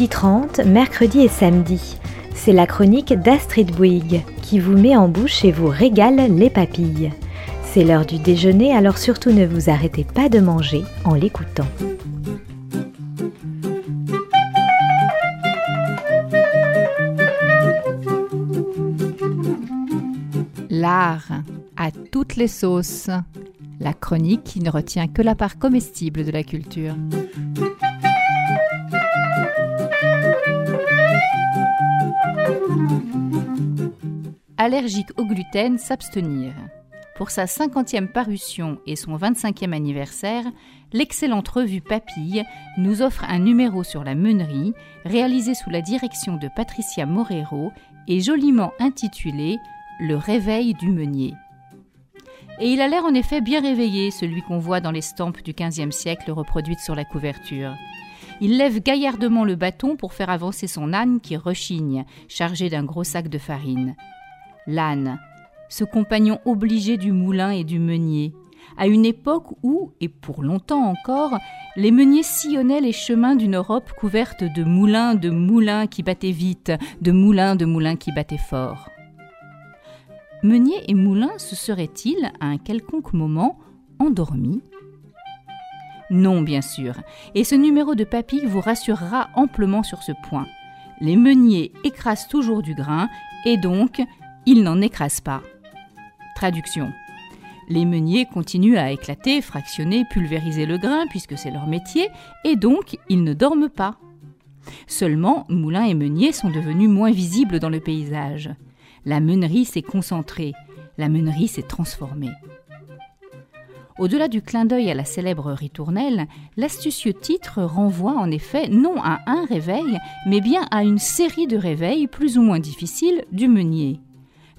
midi 30, mercredi et samedi. C'est la chronique d'Astrid Bouygues qui vous met en bouche et vous régale les papilles. C'est l'heure du déjeuner, alors surtout ne vous arrêtez pas de manger en l'écoutant. L'art à toutes les sauces. La chronique qui ne retient que la part comestible de la culture. Allergique au gluten, s'abstenir. Pour sa 50e parution et son 25e anniversaire, l'excellente revue Papille nous offre un numéro sur la meunerie, réalisé sous la direction de Patricia Morero et joliment intitulé Le réveil du meunier. Et il a l'air en effet bien réveillé, celui qu'on voit dans les stampes du XVe siècle reproduites sur la couverture. Il lève gaillardement le bâton pour faire avancer son âne qui rechigne, chargé d'un gros sac de farine. L'âne, ce compagnon obligé du moulin et du meunier, à une époque où, et pour longtemps encore, les meuniers sillonnaient les chemins d'une Europe couverte de moulins de moulins qui battaient vite, de moulins de moulins qui battaient fort. Meunier et moulin se seraient-ils, à un quelconque moment, endormis? Non, bien sûr, et ce numéro de papille vous rassurera amplement sur ce point. Les meuniers écrasent toujours du grain, et donc ils n'en écrasent pas. Traduction. Les meuniers continuent à éclater, fractionner, pulvériser le grain, puisque c'est leur métier, et donc ils ne dorment pas. Seulement, moulins et meuniers sont devenus moins visibles dans le paysage. La meunerie s'est concentrée, la meunerie s'est transformée. Au-delà du clin d'œil à la célèbre ritournelle, l'astucieux titre renvoie en effet non à un réveil, mais bien à une série de réveils plus ou moins difficiles du meunier.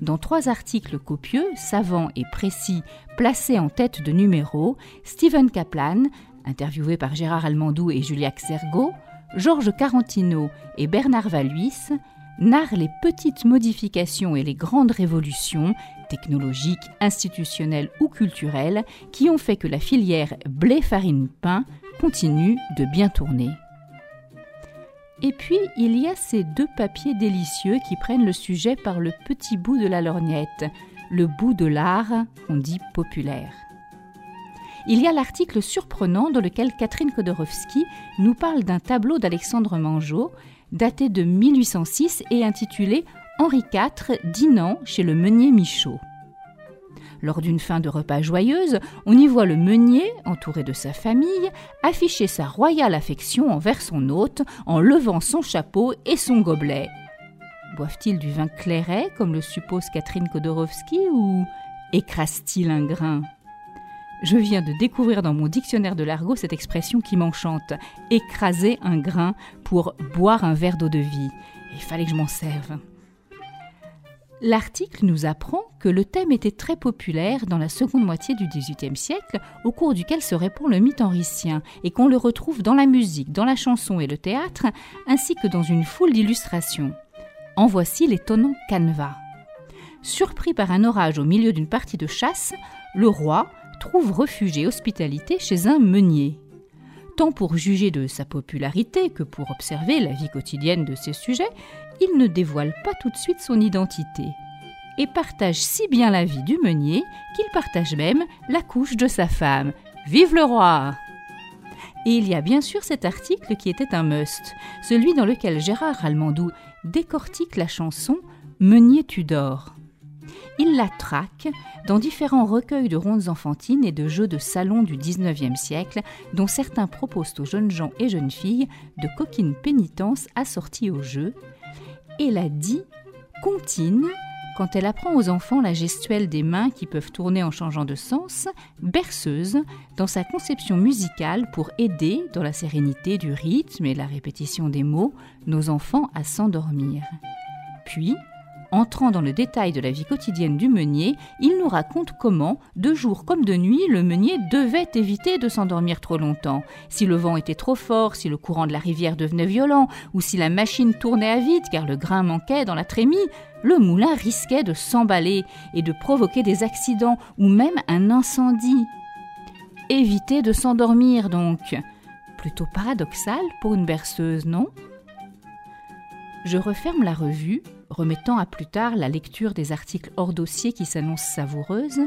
Dans trois articles copieux, savants et précis, placés en tête de numéro, Stephen Kaplan, interviewé par Gérard Almandou et Julia Xergo, Georges Carantino et Bernard Valuis, narrent les petites modifications et les grandes révolutions, technologiques, institutionnelles ou culturelles, qui ont fait que la filière blé-farine-pain continue de bien tourner. Et puis, il y a ces deux papiers délicieux qui prennent le sujet par le petit bout de la lorgnette, le bout de l'art qu'on dit populaire. Il y a l'article surprenant dans lequel Catherine Kodorowski nous parle d'un tableau d'Alexandre Mangeot, daté de 1806 et intitulé Henri IV dînant chez le meunier Michaud. Lors d'une fin de repas joyeuse, on y voit le meunier, entouré de sa famille, afficher sa royale affection envers son hôte en levant son chapeau et son gobelet. Boivent-ils du vin clairet, comme le suppose Catherine Kodorowski, ou écrasent-ils un grain? Je viens de découvrir dans mon dictionnaire de l'argot cette expression qui m'enchante écraser un grain pour boire un verre d'eau de vie. Il fallait que je m'en serve. L'article nous apprend que le thème était très populaire dans la seconde moitié du XVIIIe siècle, au cours duquel se répand le mythe henricien, et qu'on le retrouve dans la musique, dans la chanson et le théâtre, ainsi que dans une foule d'illustrations. En voici l'étonnant canevas. Surpris par un orage au milieu d'une partie de chasse, le roi trouve refuge et hospitalité chez un meunier tant pour juger de sa popularité que pour observer la vie quotidienne de ses sujets, il ne dévoile pas tout de suite son identité et partage si bien la vie du meunier qu'il partage même la couche de sa femme. Vive le roi Et il y a bien sûr cet article qui était un must, celui dans lequel Gérard Almandou décortique la chanson Meunier Tudor il la traque dans différents recueils de rondes enfantines et de jeux de salon du XIXe siècle, dont certains proposent aux jeunes gens et jeunes filles de coquines pénitences assorties au jeu, et la dit contine quand elle apprend aux enfants la gestuelle des mains qui peuvent tourner en changeant de sens, berceuse dans sa conception musicale pour aider, dans la sérénité du rythme et la répétition des mots, nos enfants à s'endormir. Puis, Entrant dans le détail de la vie quotidienne du meunier, il nous raconte comment, de jour comme de nuit, le meunier devait éviter de s'endormir trop longtemps. Si le vent était trop fort, si le courant de la rivière devenait violent, ou si la machine tournait à vide car le grain manquait dans la trémie, le moulin risquait de s'emballer et de provoquer des accidents ou même un incendie. Éviter de s'endormir donc. Plutôt paradoxal pour une berceuse, non? Je referme la revue, remettant à plus tard la lecture des articles hors dossier qui s'annoncent savoureuses,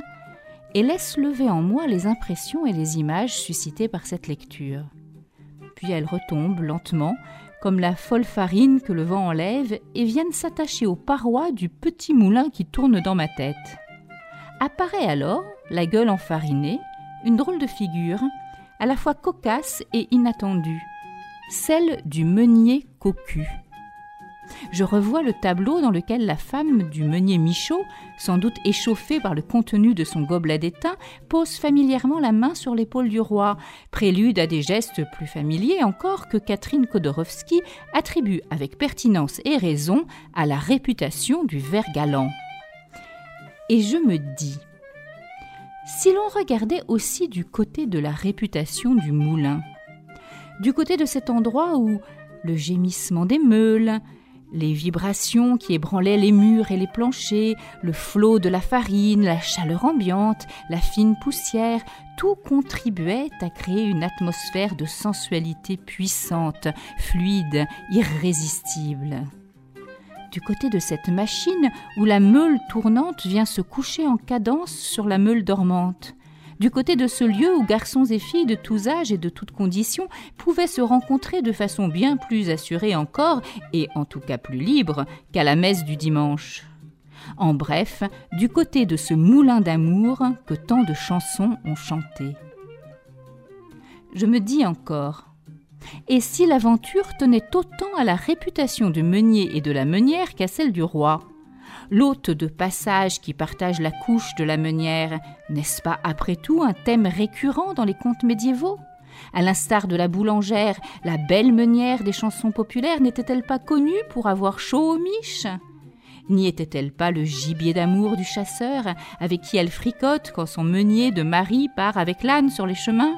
et laisse lever en moi les impressions et les images suscitées par cette lecture. Puis elle retombe lentement, comme la folle farine que le vent enlève, et viennent s'attacher aux parois du petit moulin qui tourne dans ma tête. Apparaît alors, la gueule enfarinée, une drôle de figure, à la fois cocasse et inattendue, celle du meunier cocu. Je revois le tableau dans lequel la femme du meunier Michaud, sans doute échauffée par le contenu de son gobelet d'étain, pose familièrement la main sur l'épaule du roi, prélude à des gestes plus familiers encore que Catherine Kodorowski attribue avec pertinence et raison à la réputation du ver galant. Et je me dis, si l'on regardait aussi du côté de la réputation du moulin, du côté de cet endroit où le gémissement des meules, les vibrations qui ébranlaient les murs et les planchers, le flot de la farine, la chaleur ambiante, la fine poussière, tout contribuait à créer une atmosphère de sensualité puissante, fluide, irrésistible. Du côté de cette machine où la meule tournante vient se coucher en cadence sur la meule dormante, du côté de ce lieu où garçons et filles de tous âges et de toutes conditions pouvaient se rencontrer de façon bien plus assurée encore, et en tout cas plus libre, qu'à la messe du dimanche. En bref, du côté de ce moulin d'amour que tant de chansons ont chanté. Je me dis encore, et si l'aventure tenait autant à la réputation du meunier et de la meunière qu'à celle du roi? L'hôte de passage qui partage la couche de la meunière, n'est-ce pas après tout un thème récurrent dans les contes médiévaux? À l'instar de la boulangère, la belle meunière des chansons populaires n'était-elle pas connue pour avoir chaud aux miches? N'y était-elle pas le gibier d'amour du chasseur, avec qui elle fricote quand son meunier de mari part avec l'âne sur les chemins?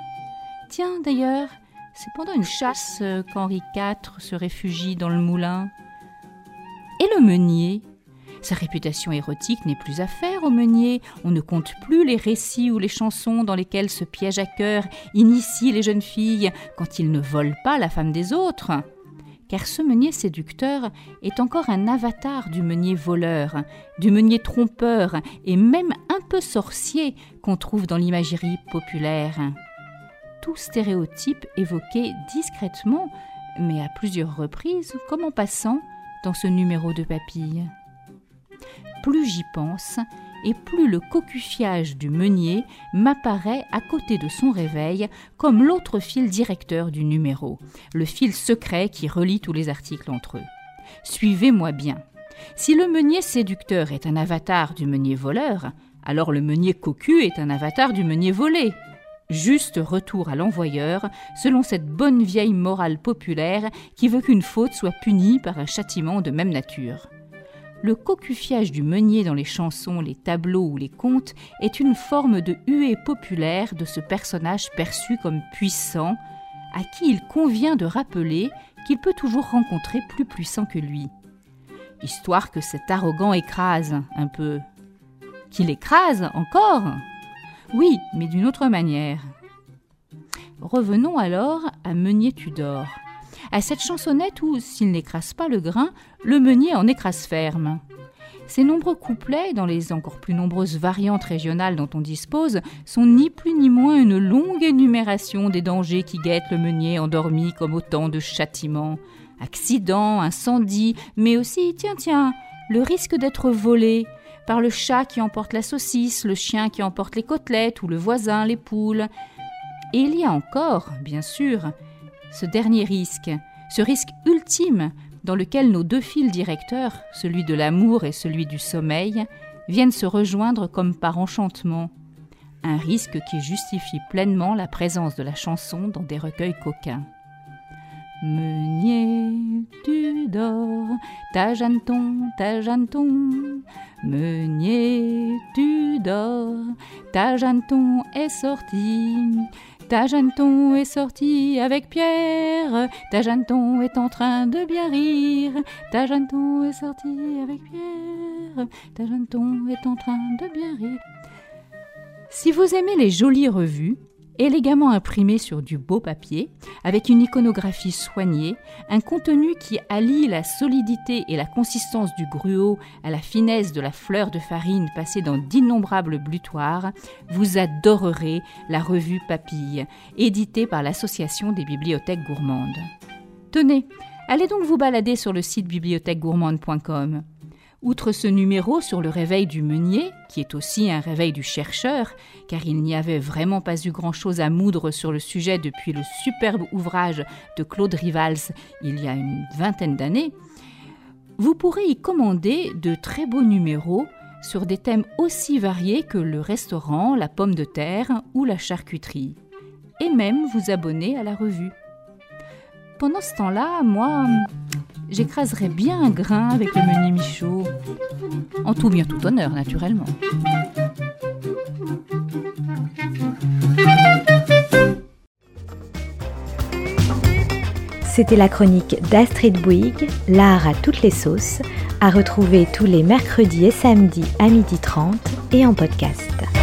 Tiens, d'ailleurs, c'est pendant une chasse qu'Henri IV se réfugie dans le moulin. Et le meunier? Sa réputation érotique n'est plus à faire au meunier. On ne compte plus les récits ou les chansons dans lesquels ce piège à cœur initie les jeunes filles quand ils ne volent pas la femme des autres. Car ce meunier séducteur est encore un avatar du meunier voleur, du meunier trompeur et même un peu sorcier qu'on trouve dans l'imagerie populaire. Tout stéréotype évoqué discrètement, mais à plusieurs reprises, comme en passant, dans ce numéro de papille plus j'y pense, et plus le cocufiage du meunier m'apparaît à côté de son réveil comme l'autre fil directeur du numéro, le fil secret qui relie tous les articles entre eux. Suivez-moi bien. Si le meunier séducteur est un avatar du meunier voleur, alors le meunier cocu est un avatar du meunier volé. Juste retour à l'envoyeur, selon cette bonne vieille morale populaire qui veut qu'une faute soit punie par un châtiment de même nature. Le cocufiage du meunier dans les chansons, les tableaux ou les contes est une forme de huée populaire de ce personnage perçu comme puissant, à qui il convient de rappeler qu'il peut toujours rencontrer plus puissant que lui. Histoire que cet arrogant écrase un peu. Qu'il écrase encore? Oui, mais d'une autre manière. Revenons alors à Meunier Tudor à cette chansonnette où, s'il n'écrase pas le grain, le meunier en écrase ferme. Ces nombreux couplets, dans les encore plus nombreuses variantes régionales dont on dispose, sont ni plus ni moins une longue énumération des dangers qui guettent le meunier endormi comme autant de châtiments. Accidents, incendies, mais aussi, tiens, tiens, le risque d'être volé par le chat qui emporte la saucisse, le chien qui emporte les côtelettes ou le voisin les poules. Et il y a encore, bien sûr, ce dernier risque, ce risque ultime dans lequel nos deux fils directeurs, celui de l'amour et celui du sommeil, viennent se rejoindre comme par enchantement. Un risque qui justifie pleinement la présence de la chanson dans des recueils coquins. Meunier, tu dors, ta jeanneton, ta jeanneton. Meunier, tu dors, ta jeanneton est sortie. Ta Jeanneton est sortie avec Pierre, ta Jeanneton est en train de bien rire, ta Jeanneton est sortie avec Pierre, ta Jeanneton est en train de bien rire. Si vous aimez les jolies revues, élégamment imprimé sur du beau papier, avec une iconographie soignée, un contenu qui allie la solidité et la consistance du gruau à la finesse de la fleur de farine passée dans d'innombrables blutoirs, vous adorerez la revue Papille, éditée par l'Association des bibliothèques gourmandes. Tenez, allez donc vous balader sur le site bibliothèquegourmande.com. Outre ce numéro sur le réveil du meunier, qui est aussi un réveil du chercheur, car il n'y avait vraiment pas eu grand-chose à moudre sur le sujet depuis le superbe ouvrage de Claude Rivals il y a une vingtaine d'années, vous pourrez y commander de très beaux numéros sur des thèmes aussi variés que le restaurant, la pomme de terre ou la charcuterie, et même vous abonner à la revue. Pendant ce temps-là, moi, j'écraserais bien un grain avec le menu Michaud. En tout bien tout honneur, naturellement. C'était la chronique d'Astrid Bouygues, l'art à toutes les sauces, à retrouver tous les mercredis et samedis à 12h30 et en podcast.